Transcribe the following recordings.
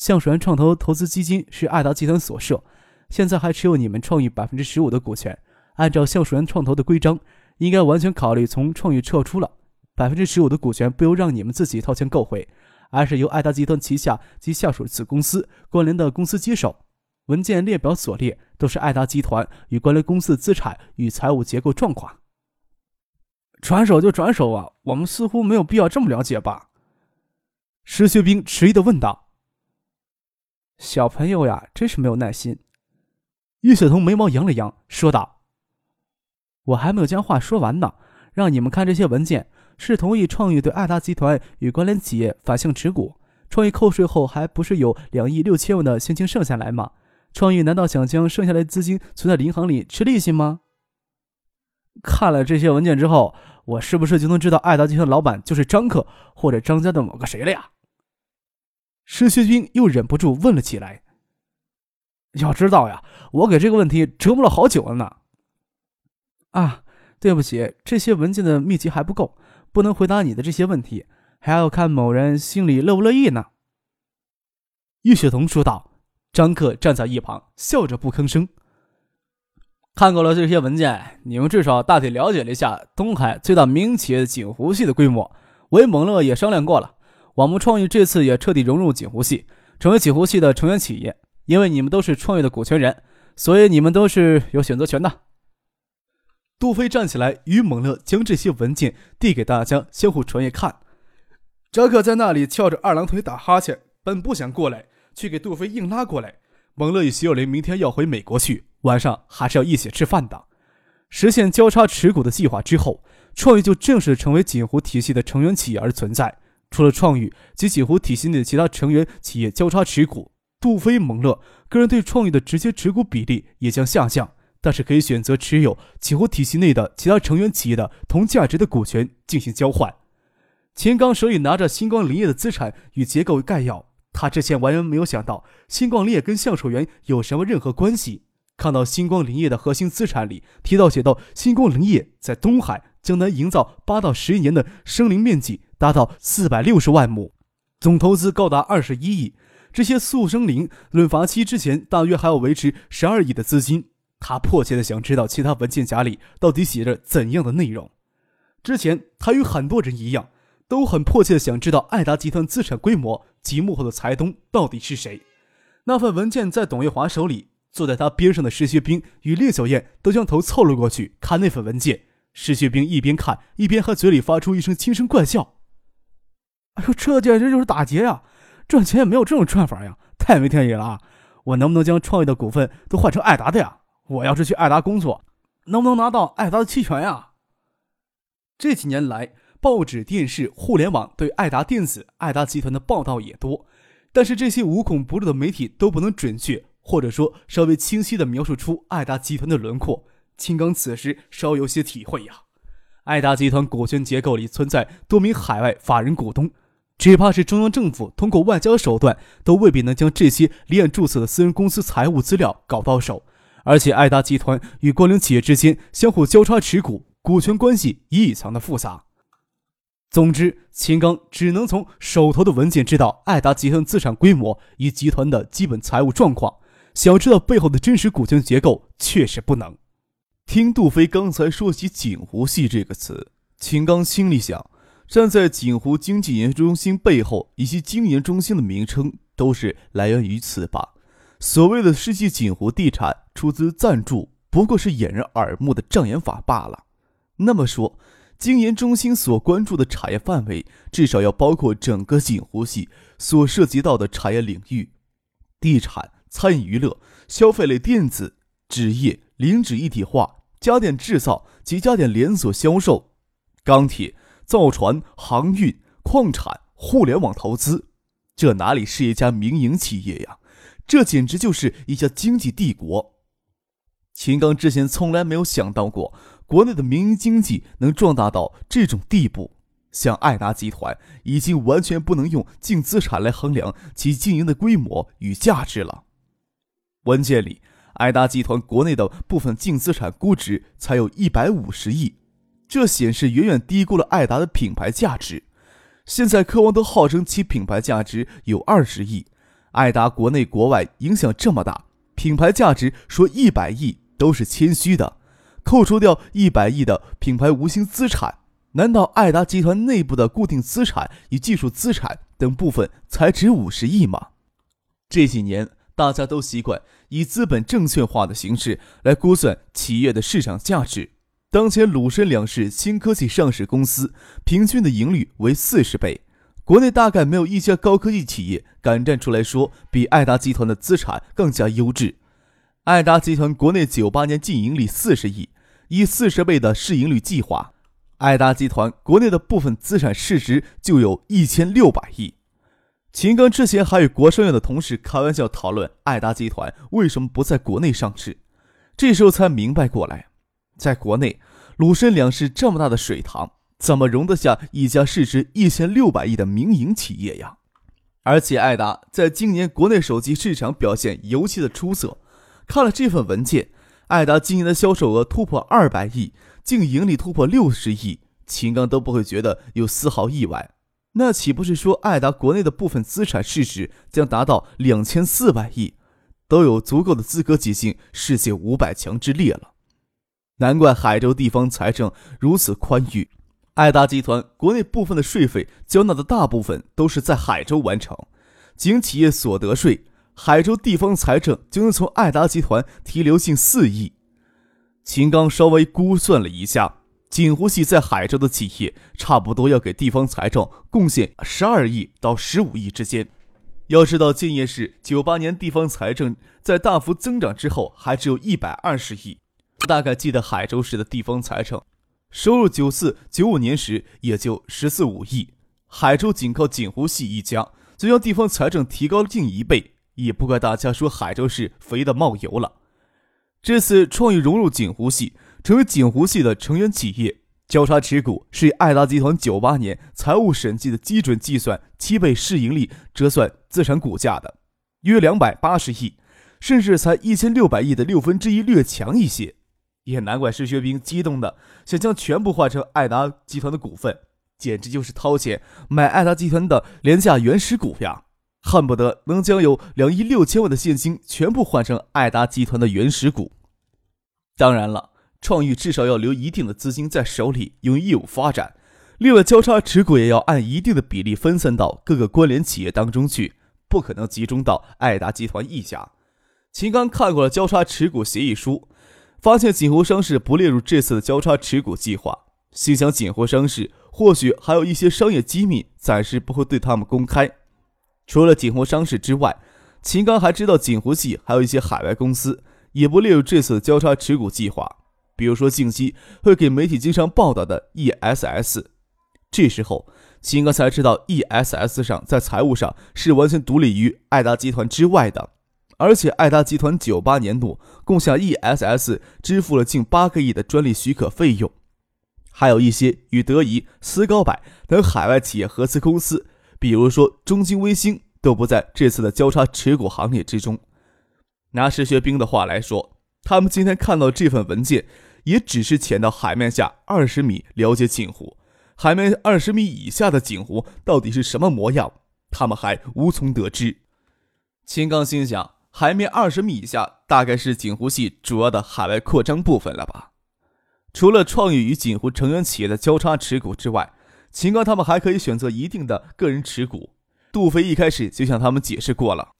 橡树园创投投资基金是爱达集团所设，现在还持有你们创意百分之十五的股权。按照橡树园创投的规章，应该完全考虑从创意撤出了。百分之十五的股权不由让你们自己掏钱购回，而是由爱达集团旗下及下属子公司关联的公司接手。文件列表所列都是爱达集团与关联公司的资产与财务结构状况。转手就转手啊，我们似乎没有必要这么了解吧？石学兵迟疑的问道。小朋友呀，真是没有耐心。叶晓彤眉毛扬了扬，说道：“我还没有将话说完呢，让你们看这些文件，是同意创意对爱达集团与关联企业反向持股。创意扣税后，还不是有两亿六千万的现金剩下来吗？创意难道想将剩下来的资金存在银行里吃利息吗？看了这些文件之后，我是不是就能知道爱达集团老板就是张克或者张家的某个谁了呀？”石学军又忍不住问了起来：“要知道呀，我给这个问题折磨了好久了呢。”啊，对不起，这些文件的秘籍还不够，不能回答你的这些问题，还要看某人心里乐不乐意呢。”叶雪彤说道。张克站在一旁，笑着不吭声。看过了这些文件，你们至少大体了解了一下东海最大民营企业的锦湖系的规模。我与蒙乐也商量过了。我们创意这次也彻底融入锦湖系，成为锦湖系的成员企业。因为你们都是创业的股权人，所以你们都是有选择权的。杜飞站起来，与蒙乐将这些文件递给大家，相互传阅看。扎克在那里翘着二郎腿打哈欠，本不想过来，却给杜飞硬拉过来。蒙乐与徐有林明天要回美国去，晚上还是要一起吃饭的。实现交叉持股的计划之后，创意就正式成为锦湖体系的成员企业而存在。除了创宇及锦湖体系内的其他成员企业交叉持股，杜飞、蒙乐个人对创宇的直接持股比例也将下降，但是可以选择持有锦湖体系内的其他成员企业的同价值的股权进行交换。钱刚手里拿着星光林业的资产与结构概要，他之前完全没有想到星光林业跟橡树园有什么任何关系。看到星光林业的核心资产里提到写到星光林业在东海。将能营造八到十年的生林面积达到四百六十万亩，总投资高达二十一亿。这些速生林论伐期之前大约还要维持十二亿的资金。他迫切的想知道其他文件夹里到底写着怎样的内容。之前他与很多人一样，都很迫切的想知道爱达集团资产规模及幕后的财东到底是谁。那份文件在董月华手里，坐在他边上的石学兵与烈小燕都将头凑了过去看那份文件。石学兵一边看一边还嘴里发出一声轻声怪笑：“哎呦，这简直就是打劫呀！赚钱也没有这种赚法呀，太没天理了！我能不能将创业的股份都换成爱达的呀？我要是去爱达工作，能不能拿到爱达的期权呀？”这几年来，报纸、电视、互联网对爱达电子、爱达集团的报道也多，但是这些无孔不入的媒体都不能准确，或者说稍微清晰地描述出爱达集团的轮廓。青刚此时稍有些体会呀，爱达集团股权结构里存在多名海外法人股东，只怕是中央政府通过外交手段都未必能将这些离岸注册的私人公司财务资料搞到手。而且，爱达集团与关联企业之间相互交叉持股，股权关系异常的复杂。总之，秦刚只能从手头的文件知道爱达集团资产规模与集团的基本财务状况，想知道背后的真实股权结构，确实不能。听杜飞刚才说起“锦湖系”这个词，秦刚心里想：站在锦湖经济研究中心背后，以及经研中心的名称都是来源于此吧。所谓的世纪锦湖地产出资赞助，不过是掩人耳目的障眼法罢了。那么说，经研中心所关注的产业范围，至少要包括整个锦湖系所涉及到的产业领域：地产、餐饮、娱乐、消费类、电子、纸业、零脂一体化。家电制造及家电连锁销售、钢铁、造船、航运、矿产、互联网投资，这哪里是一家民营企业呀？这简直就是一家经济帝国。秦刚之前从来没有想到过，国内的民营经济能壮大到这种地步。像爱达集团，已经完全不能用净资产来衡量其经营的规模与价值了。文件里，爱达集团国内的部分净资产估值才有一百五十亿，这显示远远低估了爱达的品牌价值。现在科王都号称其品牌价值有二十亿，爱达国内国外影响这么大，品牌价值说一百亿都是谦虚的。扣除掉一百亿的品牌无形资产。难道爱达集团内部的固定资产与技术资产等部分才值五十亿吗？这几年大家都习惯以资本证券化的形式来估算企业的市场价值。当前鲁深两市新科技上市公司平均的盈率为四十倍，国内大概没有一家高科技企业敢站出来说比爱达集团的资产更加优质。爱达集团国内九八年净盈利四十亿，以四十倍的市盈率计划。爱达集团国内的部分资产市值就有一千六百亿。秦刚之前还与国商院的同事开玩笑讨论爱达集团为什么不在国内上市，这时候才明白过来，在国内鲁深两市这么大的水塘，怎么容得下一家市值一千六百亿的民营企业呀？而且爱达在今年国内手机市场表现尤其的出色。看了这份文件，爱达今年的销售额突破二百亿。净盈利突破六十亿，秦刚都不会觉得有丝毫意外。那岂不是说爱达国内的部分资产市值将达到两千四百亿，都有足够的资格挤进世界五百强之列了？难怪海州地方财政如此宽裕，爱达集团国内部分的税费交纳的大部分都是在海州完成，仅企业所得税，海州地方财政就能从爱达集团提留近四亿。秦刚稍微估算了一下，锦湖系在海州的企业差不多要给地方财政贡献十二亿到十五亿之间。要知道，建业市九八年地方财政在大幅增长之后，还只有一百二十亿。大概记得海州市的地方财政收入九四九五年时也就十四五亿。海州仅靠锦湖系一家，就将地方财政提高了近一倍，也不怪大家说海州市肥的冒油了。这次创意融入锦湖系，成为锦湖系的成员企业，交叉持股是以爱达集团九八年财务审计的基准计算七倍市盈率折算资产股价的，约两百八十亿，甚至才一千六百亿的六分之一略强一些，也难怪石学兵激动的想将全部换成爱达集团的股份，简直就是掏钱买爱达集团的廉价原始股呀！恨不得能将有两亿六千万的现金全部换成爱达集团的原始股。当然了，创意至少要留一定的资金在手里用业务发展，另外交叉持股也要按一定的比例分散到各个关联企业当中去，不可能集中到爱达集团一家。秦刚看过了交叉持股协议书，发现锦湖商事不列入这次的交叉持股计划，心想锦湖商事或许还有一些商业机密，暂时不会对他们公开。除了锦湖商事之外，秦刚还知道锦湖系还有一些海外公司也不列入这次的交叉持股计划，比如说近期会给媒体经常报道的 ESS。这时候，秦刚才知道 ESS 上在财务上是完全独立于爱达集团之外的，而且爱达集团九八年度共向 ESS 支付了近八个亿的专利许可费用，还有一些与德仪、斯高柏等海外企业合资公司。比如说，中兴微星都不在这次的交叉持股行列之中。拿石学兵的话来说，他们今天看到这份文件，也只是潜到海面下二十米了解锦湖，海面二十米以下的锦湖到底是什么模样，他们还无从得知。秦刚心想，海面二十米以下大概是锦湖系主要的海外扩张部分了吧？除了创意与锦湖成员企业的交叉持股之外。秦刚他们还可以选择一定的个人持股，杜飞一开始就向他们解释过了。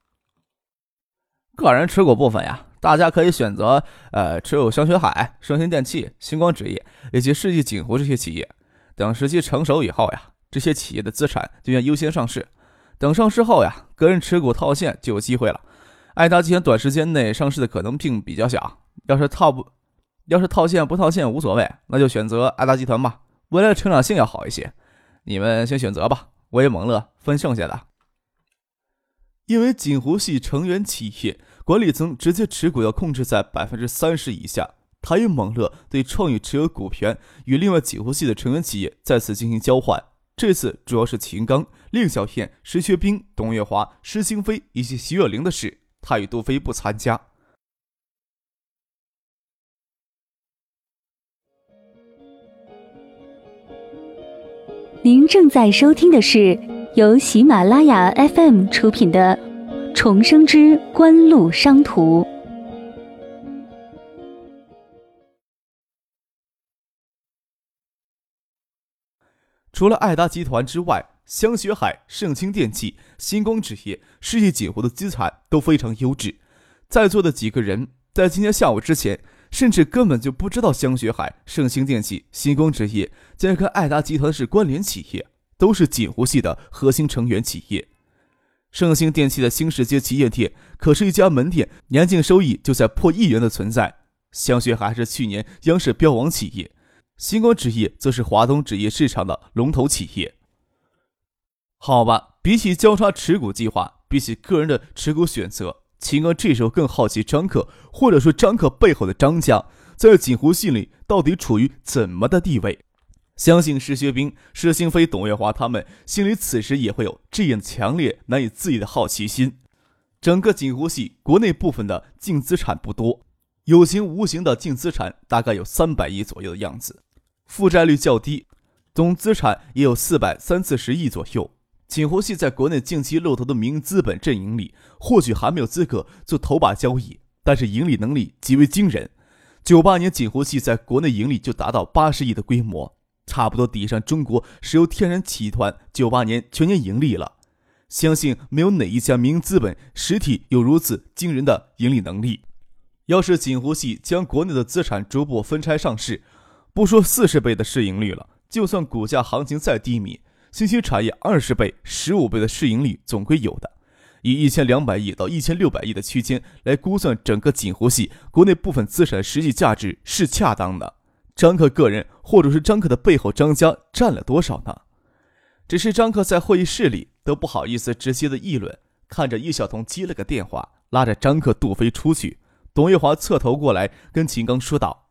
个人持股部分呀，大家可以选择呃持有香雪海、盛鑫电器、星光纸业以及世纪锦湖这些企业。等时机成熟以后呀，这些企业的资产就将优先上市。等上市后呀，个人持股套现就有机会了。爱达集团短时间内上市的可能性比较小，要是套不，要是套现不套现无所谓，那就选择爱达集团吧，未来的成长性要好一些。你们先选择吧，我也蒙乐分剩下的。因为锦湖系成员企业管理层直接持股要控制在百分之三十以下，他与蒙乐对创意持有股权与另外锦湖系的成员企业再次进行交换。这次主要是秦刚、令小燕、石学兵、董月华、施兴飞以及徐若琳的事，他与杜飞不参加。您正在收听的是由喜马拉雅 FM 出品的《重生之官路商途》。除了爱达集团之外，香雪海、盛清电器、星光纸业、世纪锦湖的资产都非常优质。在座的几个人在今天下午之前。甚至根本就不知道香雪海、盛兴电器、星光纸业竟然跟爱达集团是关联企业，都是锦湖系的核心成员企业。盛兴电器的新世界旗舰店可是一家门店年净收益就在破亿元的存在。香雪还是去年央视标王企业，星光纸业则是华东纸业市场的龙头企业。好吧，比起交叉持股计划，比起个人的持股选择。秦刚这时候更好奇张克，或者说张克背后的张家，在锦湖系里到底处于怎么的地位？相信石学兵、石兴飞、董月华他们心里此时也会有这样强烈、难以自抑的好奇心。整个锦湖系国内部分的净资产不多，有形无形的净资产大概有三百亿左右的样子，负债率较低，总资产也有四百三四十亿左右。锦湖系在国内近期露头的民营资本阵营里，或许还没有资格做头把交易，但是盈利能力极为惊人。九八年锦湖系在国内盈利就达到八十亿的规模，差不多抵上中国石油天然气集团九八年全年盈利了。相信没有哪一家民营资本实体有如此惊人的盈利能力。要是锦湖系将国内的资产逐步分拆上市，不说四十倍的市盈率了，就算股价行情再低迷。新兴产业二十倍、十五倍的市盈率总归有的，以一千两百亿到一千六百亿的区间来估算整个锦湖系国内部分资产实际价值是恰当的。张克个人或者是张克的背后张家占了多少呢？只是张克在会议室里都不好意思直接的议论，看着易晓彤接了个电话，拉着张克、杜飞出去。董月华侧头过来跟秦刚说道：“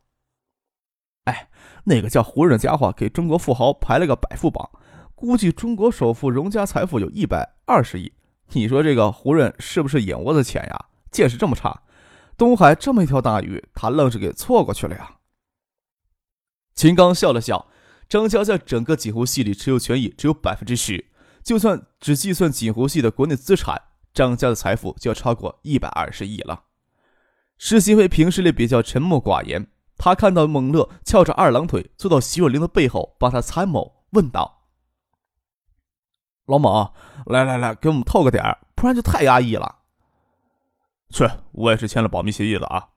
哎，那个叫胡润的家伙给中国富豪排了个百富榜。”估计中国首富荣家财富有一百二十亿，你说这个胡润是不是眼窝子浅呀？见识这么差，东海这么一条大鱼，他愣是给错过去了呀。秦刚笑了笑，张家在整个锦湖系里持有权益只有百分之十，就算只计算锦湖系的国内资产，张家的财富就要超过一百二十亿了。施新辉平时里比较沉默寡言，他看到蒙乐翘着二郎腿坐到徐若琳的背后帮他参谋，问道。老蒙，来来来，给我们透个点儿，不然就太压抑了。去，我也是签了保密协议了啊。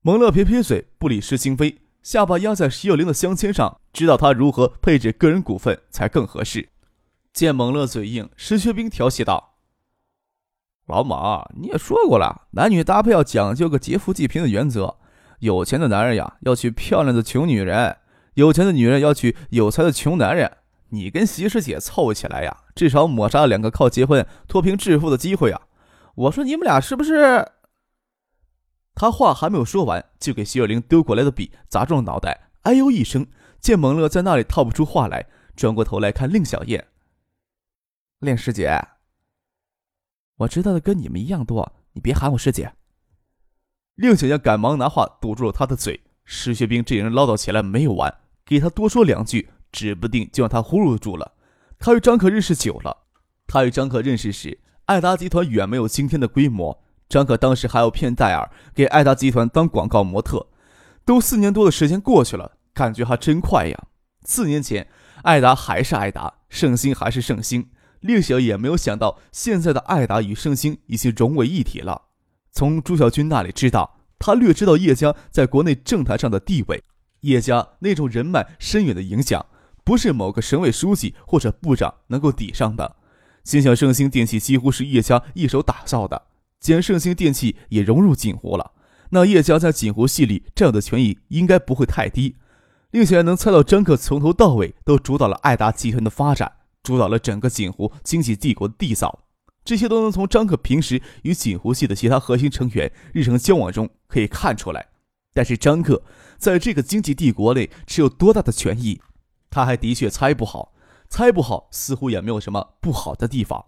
蒙乐撇撇嘴，不理施新飞，下巴压在石有灵的镶嵌上，知道他如何配置个人股份才更合适。见蒙乐嘴硬，石学兵调戏道：“老马，你也说过了，男女搭配要讲究个劫富济贫的原则。有钱的男人呀，要娶漂亮的穷女人；有钱的女人要娶有才的穷男人。”你跟席师姐凑起来呀，至少抹杀了两个靠结婚脱贫致富的机会啊！我说你们俩是不是？他话还没有说完，就给徐若琳丢过来的笔砸中了脑袋，哎呦一声。见蒙乐在那里套不出话来，转过头来看令小燕。令师姐，我知道的跟你们一样多，你别喊我师姐。令小燕赶忙拿话堵住了他的嘴。石学兵这人唠叨起来没有完，给他多说两句。指不定就让他忽悠住了。他与张可认识久了，他与张可认识时，爱达集团远没有今天的规模。张可当时还要骗戴尔给爱达集团当广告模特。都四年多的时间过去了，感觉还真快呀。四年前，爱达还是爱达，盛兴还是盛兴。令小也没有想到，现在的爱达与盛兴已经融为一体了。从朱小军那里知道，他略知道叶家在国内政坛上的地位，叶家那种人脉深远的影响。不是某个省委书记或者部长能够抵上的。心想盛兴电器几乎是叶家一手打造的，既然盛兴电器也融入锦湖了，那叶家在锦湖系里占有的权益应该不会太低。令小能猜到张克从头到尾都主导了爱达集团的发展，主导了整个锦湖经济帝国的缔造。这些都能从张克平时与锦湖系的其他核心成员日常交往中可以看出来。但是张克在这个经济帝国内持有多大的权益，他还的确猜不好。猜不好，似乎也没有什么不好的地方。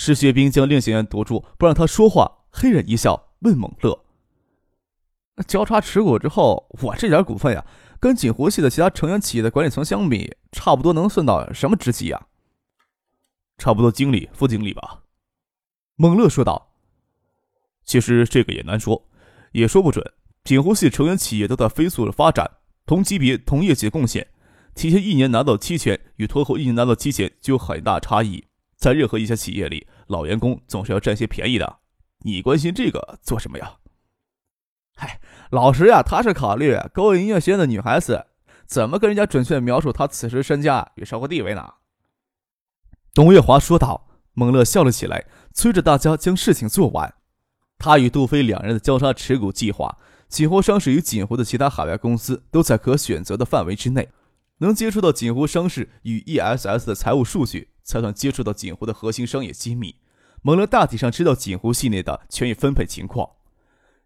石学兵将令行员堵住，不让他说话，黑人一笑，问蒙乐：“交叉持股之后，我这点股份呀，跟锦湖系的其他成员企业的管理层相比，差不多能算到什么职级呀？差不多经理、副经理吧。”蒙乐说道：“其实这个也难说，也说不准。锦湖系成员企业都在飞速的发展，同级别、同业绩贡献。”提前一年拿到期权与拖后一年拿到期权就有很大差异，在任何一家企业里，老员工总是要占些便宜的。你关心这个做什么呀？嗨，老实呀，他是考虑勾引音乐学院的女孩子，怎么跟人家准确描述他此时身价与社会地位呢？董月华说道。蒙乐笑了起来，催着大家将事情做完。他与杜飞两人的交叉持股计划，锦湖商事与锦湖的其他海外公司都在可选择的范围之内。能接触到锦湖商事与 ESS 的财务数据，才算接触到锦湖的核心商业机密。蒙乐大体上知道锦湖系内的权益分配情况。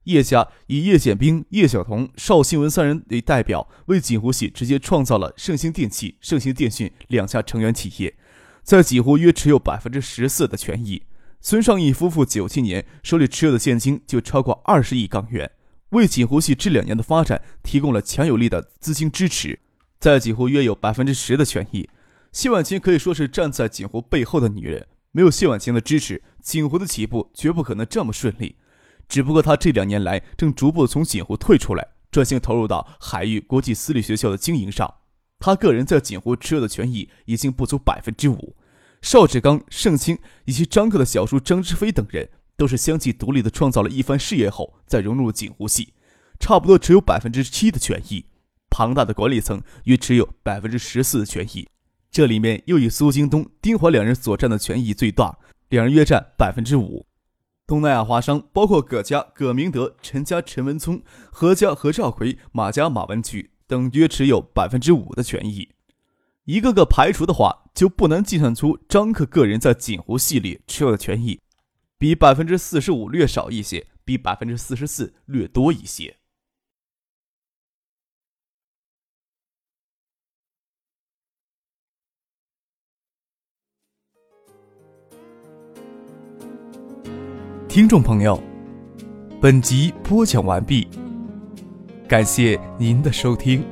叶家以叶剑兵、叶晓彤、邵新文三人为代表，为锦湖系直接创造了盛兴电器、盛兴电讯两家成员企业，在锦湖约持有百分之十四的权益。孙尚义夫妇九七年手里持有的现金就超过二十亿港元，为锦湖系这两年的发展提供了强有力的资金支持。在锦湖约有百分之十的权益，谢婉晴可以说是站在锦湖背后的女人。没有谢婉晴的支持，锦湖的起步绝不可能这么顺利。只不过她这两年来正逐步从锦湖退出来，专心投入到海域国际私立学校的经营上。她个人在锦湖持有的权益已经不足百分之五。邵志刚、盛清以及张克的小叔张之飞等人，都是相继独立的创造了一番事业后再融入锦湖系，差不多只有百分之七的权益。庞大的管理层约持有百分之十四的权益，这里面又以苏京东、丁华两人所占的权益最大，两人约占百分之五。东南亚华商包括葛家葛明德、陈家陈文聪、何家何兆奎、马家马文举等约持有百分之五的权益。一个个排除的话，就不难计算出张克个人在锦湖系列持有的权益，比百分之四十五略少一些，比百分之四十四略多一些。听众朋友，本集播讲完毕，感谢您的收听。